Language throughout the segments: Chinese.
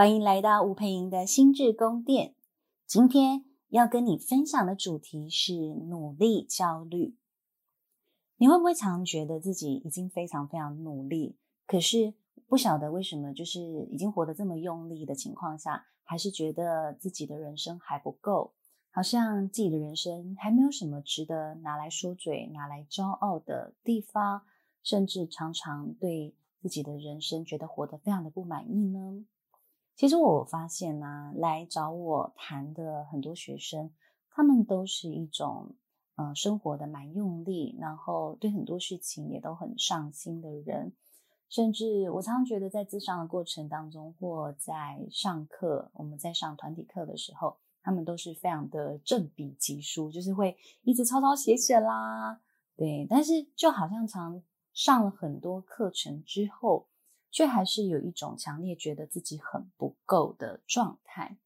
欢迎来到吴佩莹的心智宫殿。今天要跟你分享的主题是努力焦虑。你会不会常觉得自己已经非常非常努力，可是不晓得为什么，就是已经活得这么用力的情况下，还是觉得自己的人生还不够，好像自己的人生还没有什么值得拿来说嘴、拿来骄傲的地方，甚至常常对自己的人生觉得活得非常的不满意呢？其实我发现呢、啊，来找我谈的很多学生，他们都是一种嗯、呃，生活的蛮用力，然后对很多事情也都很上心的人。甚至我常常觉得，在咨商的过程当中，或在上课，我们在上团体课的时候，他们都是非常的正笔疾书，就是会一直抄抄写写啦。对，但是就好像常。上了很多课程之后，却还是有一种强烈觉得自己很不够的状态。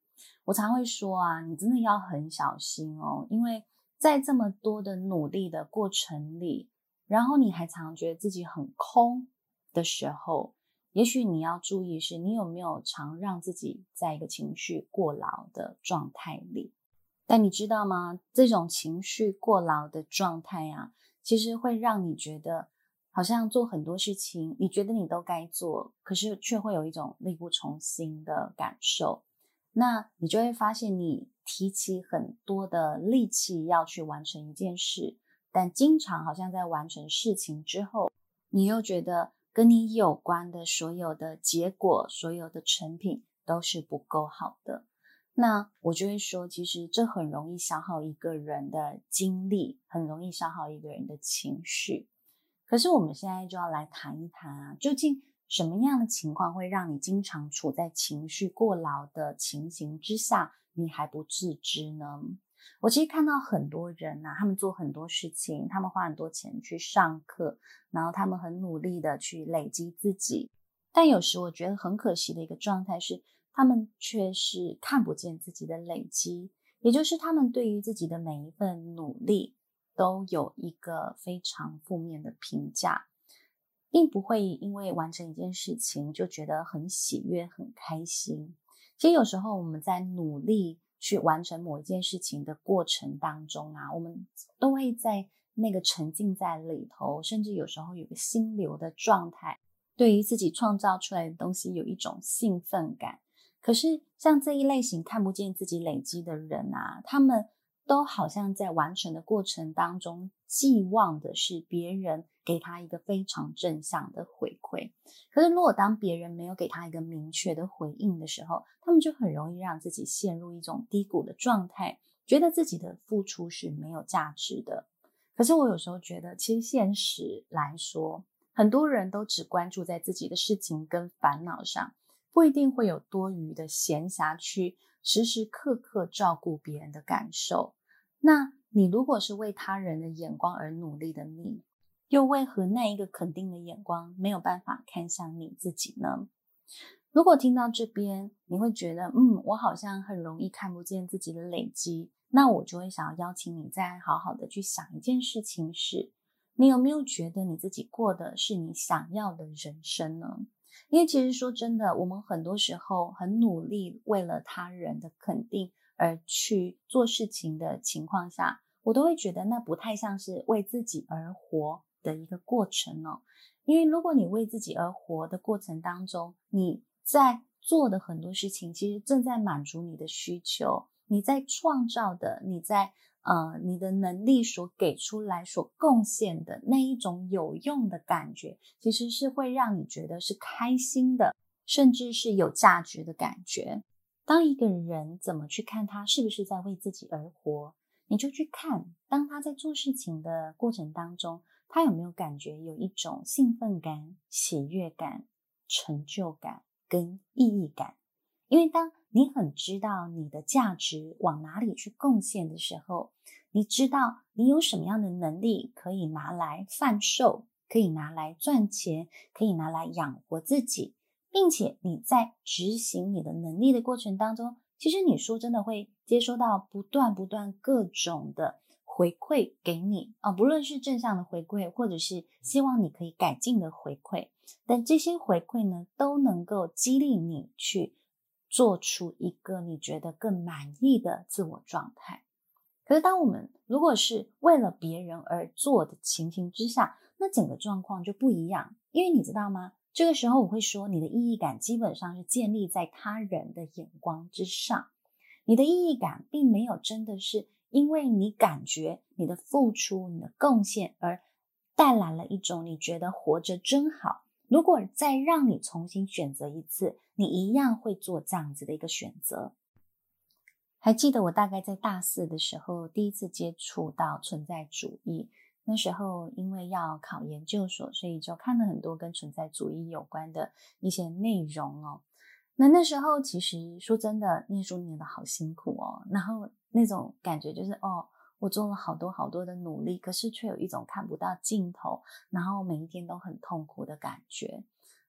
我常会说啊，你真的要很小心哦，因为在这么多的努力的过程里，然后你还常觉得自己很空的时候，也许你要注意是，你有没有常让自己在一个情绪过劳的状态里。但你知道吗？这种情绪过劳的状态啊，其实会让你觉得。好像做很多事情，你觉得你都该做，可是却会有一种力不从心的感受。那你就会发现，你提起很多的力气要去完成一件事，但经常好像在完成事情之后，你又觉得跟你有关的所有的结果、所有的成品都是不够好的。那我就会说，其实这很容易消耗一个人的精力，很容易消耗一个人的情绪。可是我们现在就要来谈一谈啊，究竟什么样的情况会让你经常处在情绪过劳的情形之下，你还不自知呢？我其实看到很多人呐、他们做很多事情，他们花很多钱去上课，然后他们很努力的去累积自己，但有时我觉得很可惜的一个状态是，他们却是看不见自己的累积，也就是他们对于自己的每一份努力。都有一个非常负面的评价，并不会因为完成一件事情就觉得很喜悦、很开心。其实有时候我们在努力去完成某一件事情的过程当中啊，我们都会在那个沉浸在里头，甚至有时候有个心流的状态，对于自己创造出来的东西有一种兴奋感。可是像这一类型看不见自己累积的人啊，他们。都好像在完成的过程当中，寄望的是别人给他一个非常正向的回馈。可是，如果当别人没有给他一个明确的回应的时候，他们就很容易让自己陷入一种低谷的状态，觉得自己的付出是没有价值的。可是，我有时候觉得，其实现实来说，很多人都只关注在自己的事情跟烦恼上，不一定会有多余的闲暇去。时时刻刻照顾别人的感受，那你如果是为他人的眼光而努力的你，又为何那一个肯定的眼光没有办法看向你自己呢？如果听到这边，你会觉得，嗯，我好像很容易看不见自己的累积，那我就会想要邀请你再好好的去想一件事情是，你有没有觉得你自己过的是你想要的人生呢？因为其实说真的，我们很多时候很努力，为了他人的肯定而去做事情的情况下，我都会觉得那不太像是为自己而活的一个过程哦。因为如果你为自己而活的过程当中，你在做的很多事情，其实正在满足你的需求，你在创造的，你在。呃，你的能力所给出来、所贡献的那一种有用的感觉，其实是会让你觉得是开心的，甚至是有价值的感觉。当一个人怎么去看他是不是在为自己而活，你就去看，当他在做事情的过程当中，他有没有感觉有一种兴奋感、喜悦感、成就感跟意义感。因为当你很知道你的价值往哪里去贡献的时候，你知道你有什么样的能力可以拿来贩售，可以拿来赚钱，可以拿来养活自己，并且你在执行你的能力的过程当中，其实你说真的会接收到不断不断各种的回馈给你。啊，不论是正向的回馈，或者是希望你可以改进的回馈，但这些回馈呢，都能够激励你去做出一个你觉得更满意的自我状态。可是，当我们如果是为了别人而做的情形之下，那整个状况就不一样。因为你知道吗？这个时候我会说，你的意义感基本上是建立在他人的眼光之上，你的意义感并没有真的是。因为你感觉你的付出、你的贡献而带来了一种你觉得活着真好。如果再让你重新选择一次，你一样会做这样子的一个选择。还记得我大概在大四的时候第一次接触到存在主义，那时候因为要考研究所，所以就看了很多跟存在主义有关的一些内容哦。那那时候其实说真的，念书念得好辛苦哦，然后。那种感觉就是哦，我做了好多好多的努力，可是却有一种看不到尽头，然后每一天都很痛苦的感觉。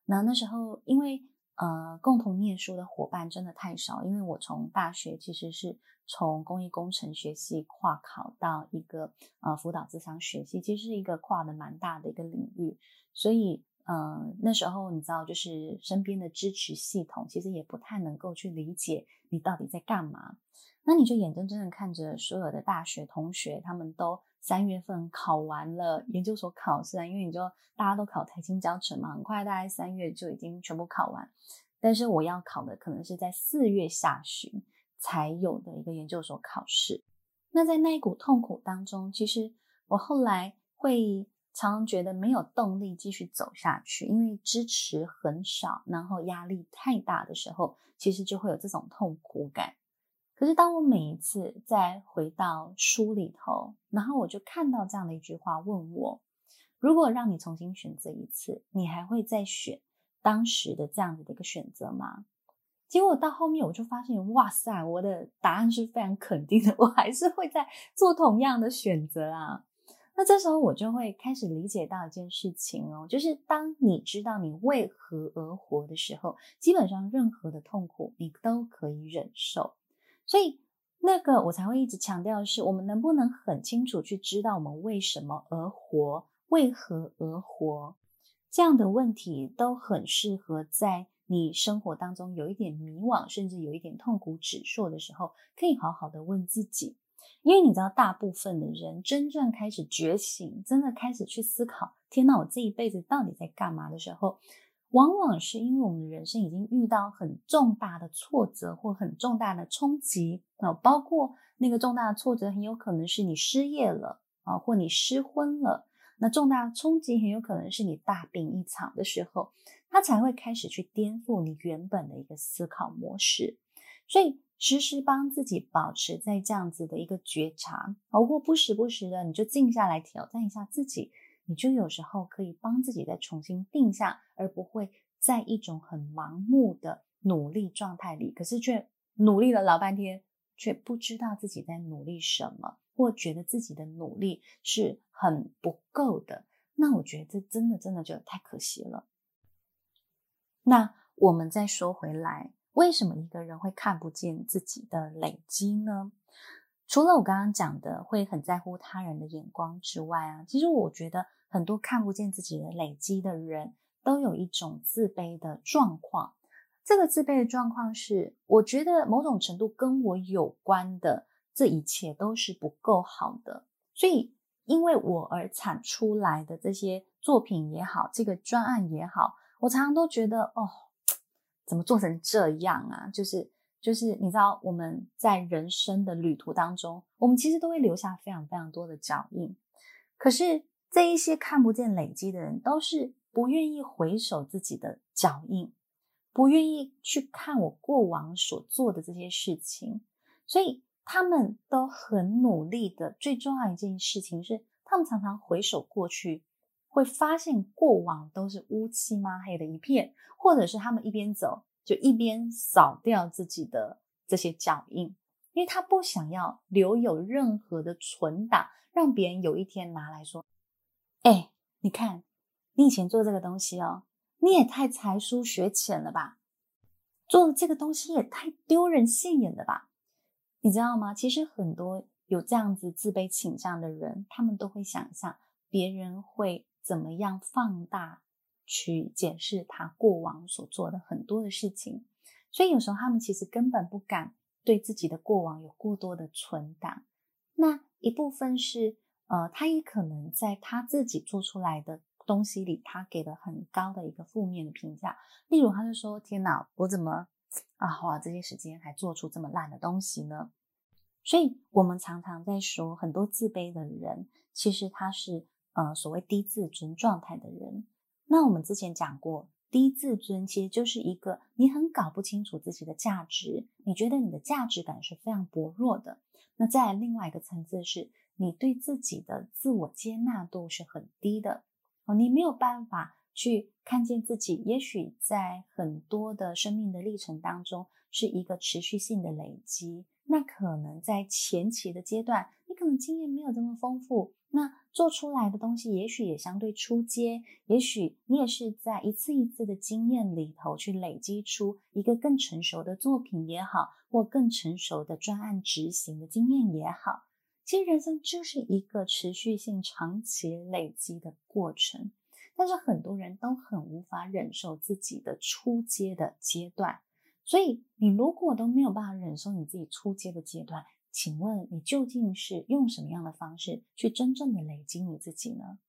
那那时候，因为呃，共同念书的伙伴真的太少，因为我从大学其实是从工业工程学系跨考到一个呃辅导咨商学系，其实是一个跨的蛮大的一个领域，所以呃那时候你知道，就是身边的支持系统其实也不太能够去理解你到底在干嘛。那你就眼睁睁的看着所有的大学同学，他们都三月份考完了研究所考试啊，因为你就大家都考台清交成嘛，很快大概三月就已经全部考完。但是我要考的可能是在四月下旬才有的一个研究所考试。那在那一股痛苦当中，其实我后来会常常觉得没有动力继续走下去，因为支持很少，然后压力太大的时候，其实就会有这种痛苦感。可是，当我每一次再回到书里头，然后我就看到这样的一句话，问我：如果让你重新选择一次，你还会再选当时的这样子的一个选择吗？结果到后面，我就发现，哇塞，我的答案是非常肯定的，我还是会再做同样的选择啊。那这时候，我就会开始理解到一件事情哦，就是当你知道你为何而活的时候，基本上任何的痛苦你都可以忍受。所以，那个我才会一直强调的是，我们能不能很清楚去知道我们为什么而活，为何而活，这样的问题都很适合在你生活当中有一点迷惘，甚至有一点痛苦指数的时候，可以好好的问自己。因为你知道，大部分的人真正开始觉醒，真的开始去思考，天哪，我这一辈子到底在干嘛的时候。往往是因为我们的人生已经遇到很重大的挫折或很重大的冲击啊，包括那个重大的挫折很有可能是你失业了啊，或你失婚了。那重大的冲击很有可能是你大病一场的时候，他才会开始去颠覆你原本的一个思考模式。所以，时时帮自己保持在这样子的一个觉察，包括不时不时的，你就静下来挑战一下自己。你就有时候可以帮自己再重新定下，而不会在一种很盲目的努力状态里，可是却努力了老半天，却不知道自己在努力什么，或觉得自己的努力是很不够的。那我觉得这真的真的就太可惜了。那我们再说回来，为什么一个人会看不见自己的累积呢？除了我刚刚讲的会很在乎他人的眼光之外啊，其实我觉得很多看不见自己的累积的人都有一种自卑的状况。这个自卑的状况是，我觉得某种程度跟我有关的这一切都是不够好的，所以因为我而产出来的这些作品也好，这个专案也好，我常常都觉得哦，怎么做成这样啊？就是。就是你知道，我们在人生的旅途当中，我们其实都会留下非常非常多的脚印。可是这一些看不见累积的人，都是不愿意回首自己的脚印，不愿意去看我过往所做的这些事情，所以他们都很努力的。最重要一件事情是，他们常常回首过去，会发现过往都是乌漆嘛黑的一片，或者是他们一边走。就一边扫掉自己的这些脚印，因为他不想要留有任何的存档，让别人有一天拿来说：“哎，你看，你以前做这个东西哦，你也太才疏学浅了吧？做这个东西也太丢人现眼了吧？你知道吗？其实很多有这样子自卑倾向的人，他们都会想象别人会怎么样放大去检视他过往所做的很多的事情，所以有时候他们其实根本不敢对自己的过往有过多的存档。那一部分是，呃，他也可能在他自己做出来的东西里，他给了很高的一个负面的评价。例如，他就说：“天哪，我怎么啊花这些时间还做出这么烂的东西呢？”所以，我们常常在说，很多自卑的人，其实他是呃所谓低自尊状态的人。那我们之前讲过，低自尊其实就是一个你很搞不清楚自己的价值，你觉得你的价值感是非常薄弱的。那再来另外一个层次是，你对自己的自我接纳度是很低的哦，你没有办法去看见自己，也许在很多的生命的历程当中，是一个持续性的累积。那可能在前期的阶段，你可能经验没有这么丰富，那做出来的东西也许也相对初阶，也许你也是在一次一次的经验里头去累积出一个更成熟的作品也好，或更成熟的专案执行的经验也好。其实人生就是一个持续性、长期累积的过程，但是很多人都很无法忍受自己的初阶的阶段。所以，你如果都没有办法忍受你自己初阶的阶段，请问你究竟是用什么样的方式去真正的累积你自己呢？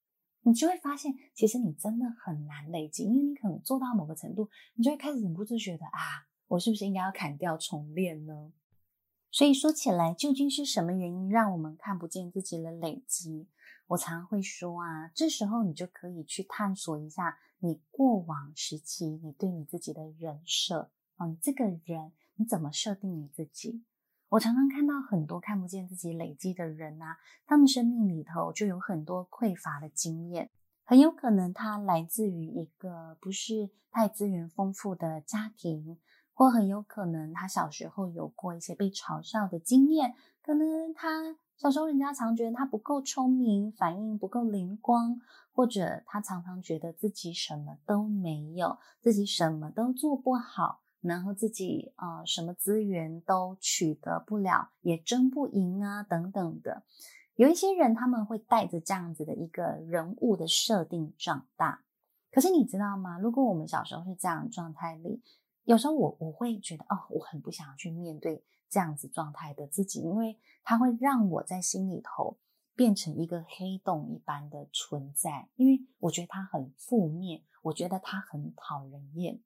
你就会发现，其实你真的很难累积，因为你可能做到某个程度，你就会开始忍不住觉得啊，我是不是应该要砍掉重练呢？所以说起来，究竟是什么原因让我们看不见自己的累积？我常会说啊，这时候你就可以去探索一下你过往时期你对你自己的人设。哦，你这个人你怎么设定你自己？我常常看到很多看不见自己累积的人啊，他们生命里头就有很多匮乏的经验，很有可能他来自于一个不是太资源丰富的家庭，或很有可能他小时候有过一些被嘲笑的经验，可能他小时候人家常觉得他不够聪明，反应不够灵光，或者他常常觉得自己什么都没有，自己什么都做不好。然后自己啊、什么资源都取得不了，也争不赢啊，等等的。有一些人他们会带着这样子的一个人物的设定长大。可是你知道吗？如果我们小时候是这样的状态里，有时候我我会觉得哦，我很不想去面对这样子状态的自己，因为它会让我在心里头变成一个黑洞一般的存在，因为我觉得它很负面，我觉得它很讨人厌。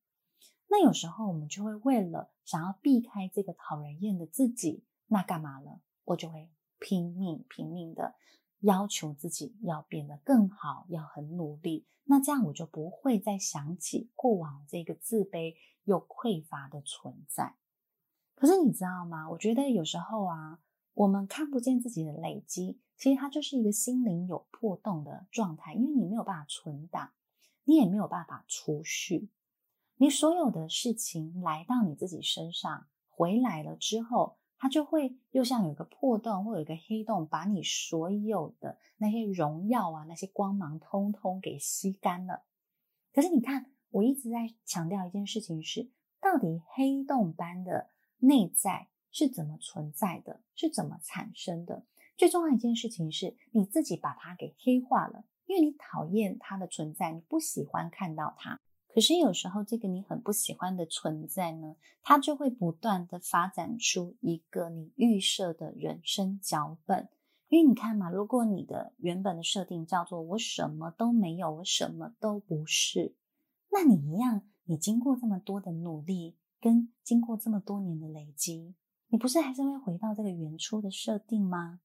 那有时候我们就会为了想要避开这个讨人厌的自己，那干嘛呢？我就会拼命拼命的要求自己要变得更好，要很努力。那这样我就不会再想起过往这个自卑又匮乏的存在。可是你知道吗？我觉得有时候啊，我们看不见自己的累积，其实它就是一个心灵有破洞的状态，因为你没有办法存档，你也没有办法储蓄。你所有的事情来到你自己身上，回来了之后，它就会又像有一个破洞或有一个黑洞，把你所有的那些荣耀啊、那些光芒，通通给吸干了。可是你看，我一直在强调一件事情是：到底黑洞般的内在是怎么存在的，是怎么产生的？最重要一件事情是，你自己把它给黑化了，因为你讨厌它的存在，你不喜欢看到它。可是有时候，这个你很不喜欢的存在呢，它就会不断的发展出一个你预设的人生脚本。因为你看嘛，如果你的原本的设定叫做“我什么都没有，我什么都不是”，那你一样，你经过这么多的努力，跟经过这么多年的累积，你不是还是会回到这个原初的设定吗？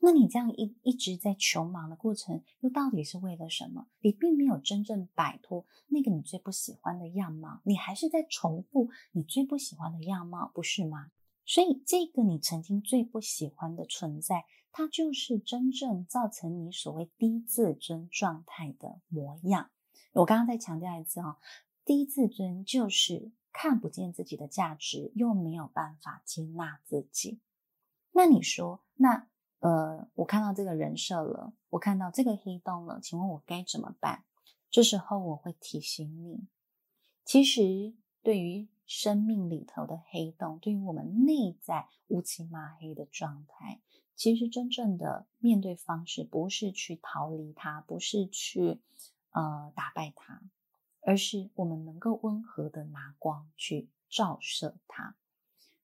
那你这样一一直在穷忙的过程，又到底是为了什么？你并没有真正摆脱那个你最不喜欢的样貌，你还是在重复你最不喜欢的样貌，不是吗？所以，这个你曾经最不喜欢的存在，它就是真正造成你所谓低自尊状态的模样。我刚刚再强调一次哦，低自尊就是看不见自己的价值，又没有办法接纳自己。那你说，那？呃，我看到这个人设了，我看到这个黑洞了，请问我该怎么办？这时候我会提醒你，其实对于生命里头的黑洞，对于我们内在乌漆嘛黑的状态，其实真正的面对方式不是去逃离它，不是去呃打败它，而是我们能够温和的拿光去照射它。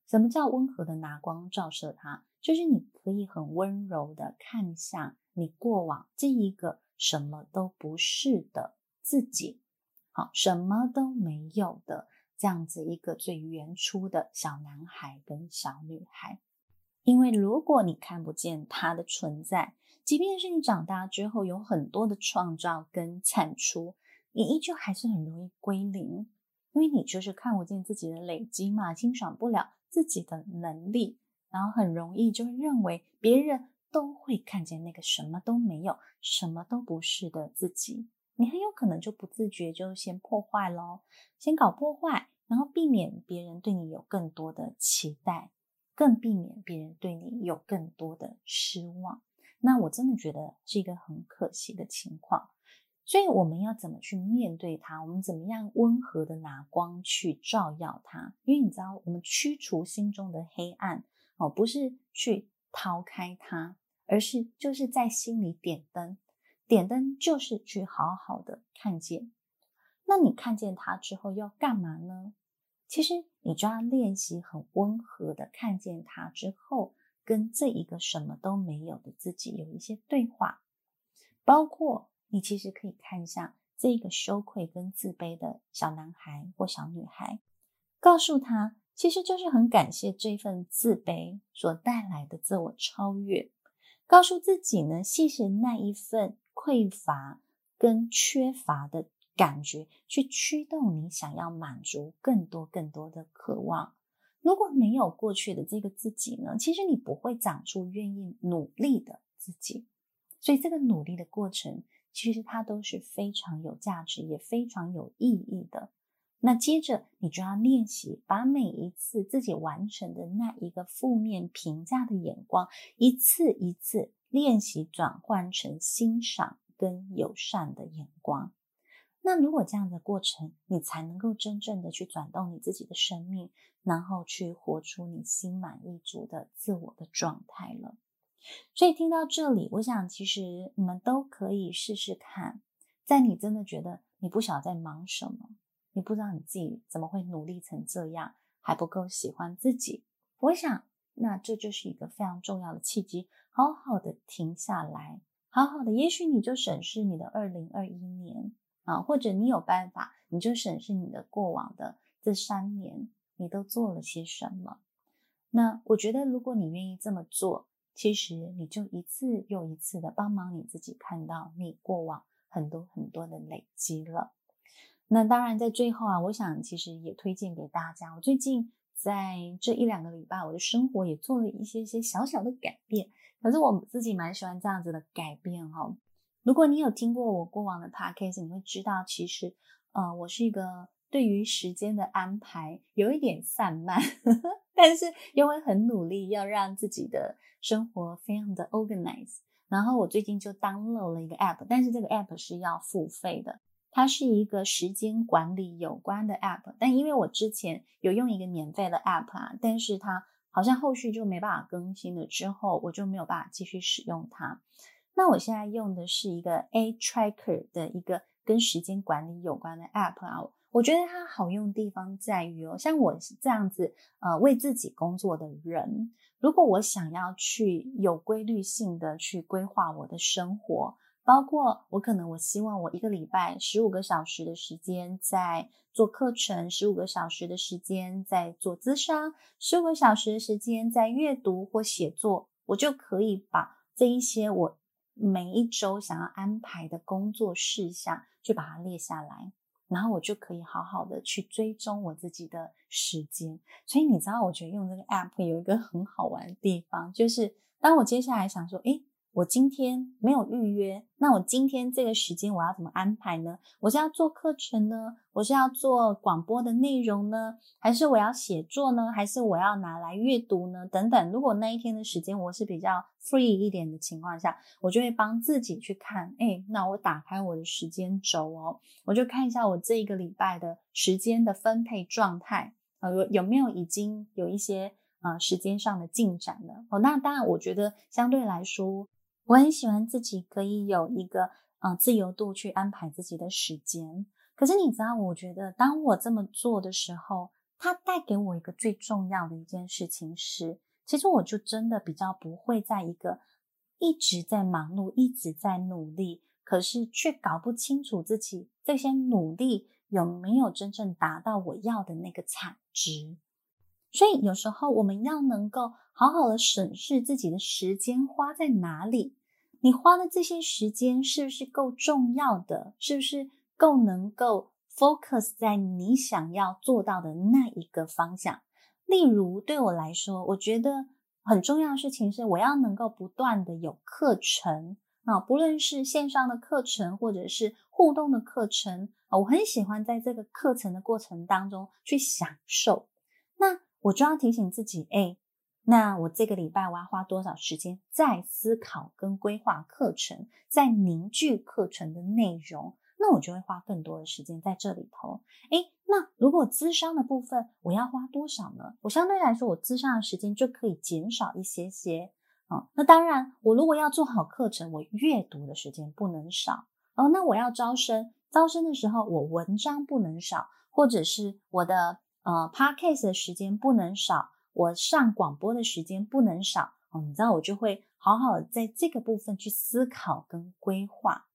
什么叫温和的拿光照射它？就是你可以很温柔的看向你过往这一个什么都不是的自己，好，什么都没有的这样子一个最原初的小男孩跟小女孩。因为如果你看不见他的存在，即便是你长大之后有很多的创造跟产出，你依旧还是很容易归零，因为你就是看不见自己的累积嘛，欣赏不了。自己的能力，然后很容易就认为别人都会看见那个什么都没有、什么都不是的自己，你很有可能就不自觉就先破坏咯，先搞破坏，然后避免别人对你有更多的期待，更避免别人对你有更多的失望。那我真的觉得是一个很可惜的情况。所以我们要怎么去面对它？我们怎么样温和的拿光去照耀它？因为你知道，我们驱除心中的黑暗哦，不是去逃开它，而是就是在心里点灯。点灯就是去好好的看见。那你看见它之后要干嘛呢？其实你就要练习很温和的看见它之后，跟这一个什么都没有的自己有一些对话，包括。你其实可以看一下这个羞愧跟自卑的小男孩或小女孩，告诉他，其实就是很感谢这份自卑所带来的自我超越，告诉自己呢，谢谢那一份匮乏跟缺乏的感觉，去驱动你想要满足更多更多的渴望。如果没有过去的这个自己呢，其实你不会长出愿意努力的自己，所以这个努力的过程。其实它都是非常有价值，也非常有意义的。那接着你就要练习，把每一次自己完成的那一个负面评价的眼光，一次一次练习转换成欣赏跟友善的眼光。那如果这样的过程，你才能够真正的去转动你自己的生命，然后去活出你心满意足的自我的状态了。所以听到这里，我想其实你们都可以试试看，在你真的觉得你不晓得在忙什么，你不知道你自己怎么会努力成这样，还不够喜欢自己。我想，那这就是一个非常重要的契机，好好的停下来，好好的，也许你就审视你的二零二一年啊，或者你有办法，你就审视你的过往的这三年，你都做了些什么。那我觉得，如果你愿意这么做，其实你就一次又一次的帮忙你自己看到你过往很多很多的累积了。那当然，在最后啊，我想其实也推荐给大家。我最近在这一两个礼拜，我的生活也做了一些些小小的改变。可是我自己蛮喜欢这样子的改变哈。如果你有听过我过往的 podcast，你会知道，其实呃，我是一个对于时间的安排有一点散漫，但是又会很努力要让自己的。生活非常的 organize，然后我最近就 download 了一个 app，但是这个 app 是要付费的，它是一个时间管理有关的 app，但因为我之前有用一个免费的 app 啊，但是它好像后续就没办法更新了，之后我就没有办法继续使用它。那我现在用的是一个 A Tracker 的一个跟时间管理有关的 app 啊。我觉得它好用地方在于哦，像我这样子，呃，为自己工作的人，如果我想要去有规律性的去规划我的生活，包括我可能我希望我一个礼拜十五个小时的时间在做课程，十五个小时的时间在做咨商，十五个小时的时间在阅读或写作，我就可以把这一些我每一周想要安排的工作事项，去把它列下来。然后我就可以好好的去追踪我自己的时间，所以你知道，我觉得用这个 app 有一个很好玩的地方，就是当我接下来想说，诶我今天没有预约，那我今天这个时间我要怎么安排呢？我是要做课程呢？我是要做广播的内容呢？还是我要写作呢？还是我要拿来阅读呢？等等。如果那一天的时间我是比较 free 一点的情况下，我就会帮自己去看，诶，那我打开我的时间轴哦，我就看一下我这一个礼拜的时间的分配状态，呃，有有没有已经有一些呃时间上的进展了。哦，那当然，我觉得相对来说，我很喜欢自己可以有一个呃自由度去安排自己的时间。可是你知道，我觉得当我这么做的时候，它带给我一个最重要的一件事情是，其实我就真的比较不会在一个一直在忙碌、一直在努力，可是却搞不清楚自己这些努力有没有真正达到我要的那个产值。所以有时候我们要能够好好的审视自己的时间花在哪里，你花的这些时间是不是够重要的？是不是？够能够 focus 在你想要做到的那一个方向。例如，对我来说，我觉得很重要的事情是，我要能够不断的有课程啊，不论是线上的课程或者是互动的课程啊，我很喜欢在这个课程的过程当中去享受。那我就要提醒自己，哎，那我这个礼拜我要花多少时间在思考跟规划课程，在凝聚课程的内容。那我就会花更多的时间在这里头。诶，那如果咨商的部分我要花多少呢？我相对来说，我咨商的时间就可以减少一些些啊、那当然，我如果要做好课程，我阅读的时间不能少哦。那我要招生，招生的时候我文章不能少，或者是我的呃 podcast 的时间不能少，我上广播的时间不能少哦。你知道，我就会好好在这个部分去思考跟规划。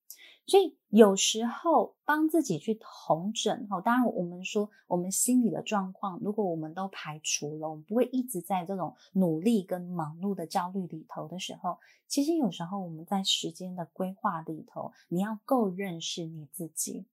所以有时候帮自己去同整，哦，当然我们说我们心理的状况，如果我们都排除了，我们不会一直在这种努力跟忙碌的焦虑里头的时候，其实有时候我们在时间的规划里头，你要够认识你自己，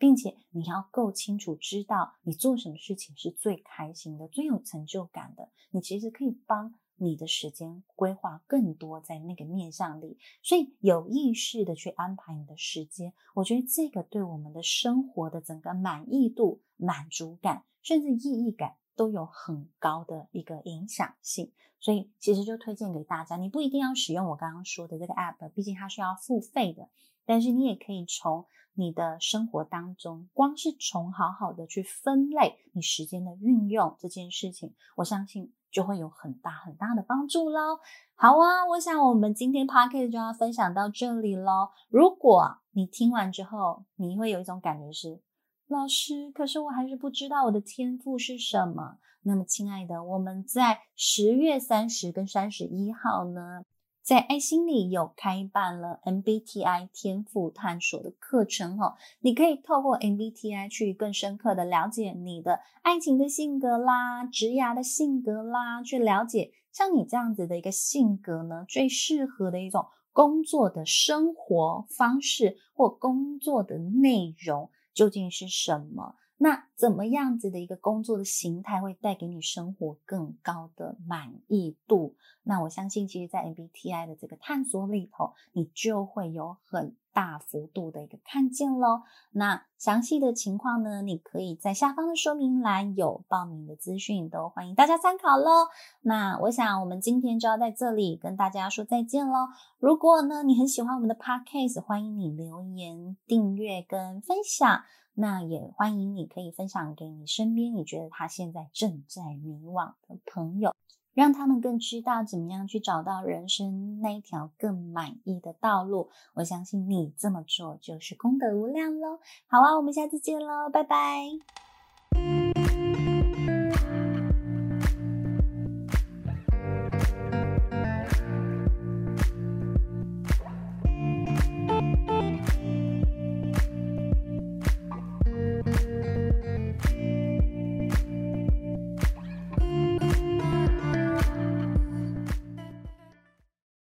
并且你要够清楚知道你做什么事情是最开心的、最有成就感的，你其实可以帮。你的时间规划更多在那个面向里，所以有意识的去安排你的时间，我觉得这个对我们的生活的整个满意度、满足感，甚至意义感都有很高的一个影响性。所以其实就推荐给大家，你不一定要使用我刚刚说的这个 app，毕竟它是要付费的，但是你也可以从你的生活当中，光是从好好的去分类你时间的运用这件事情，我相信。就会有很大很大的帮助喽。好啊，我想我们今天 podcast 就要分享到这里喽。如果你听完之后，你会有一种感觉是，老师，可是我还是不知道我的天赋是什么。那么，亲爱的，我们在十月三十跟三十一号呢，在爱心里有开办了 MBTI 天赋探索的课程哦，你可以透过 MBTI 去更深刻的了解你的爱情的性格啦、职涯的性格啦，去了解像你这样子的一个性格呢，最适合的一种工作的生活方式或工作的内容究竟是什么。那怎么样子的一个工作的形态会带给你生活更高的满意度？那我相信，其实，在 MBTI 的这个探索里头，你就会有很大幅度的一个看见喽。那详细的情况呢，你可以在下方的说明栏有报名的资讯，都欢迎大家参考喽。那我想，我们今天就要在这里跟大家说再见喽。如果呢，你很喜欢我们的 Podcast，欢迎你留言、订阅跟分享。那也欢迎你可以分享给你身边你觉得他现在正在迷惘的朋友，让他们更知道怎么样去找到人生那一条更满意的道路。我相信你这么做就是功德无量喽。好啊，我们下次见喽，拜拜。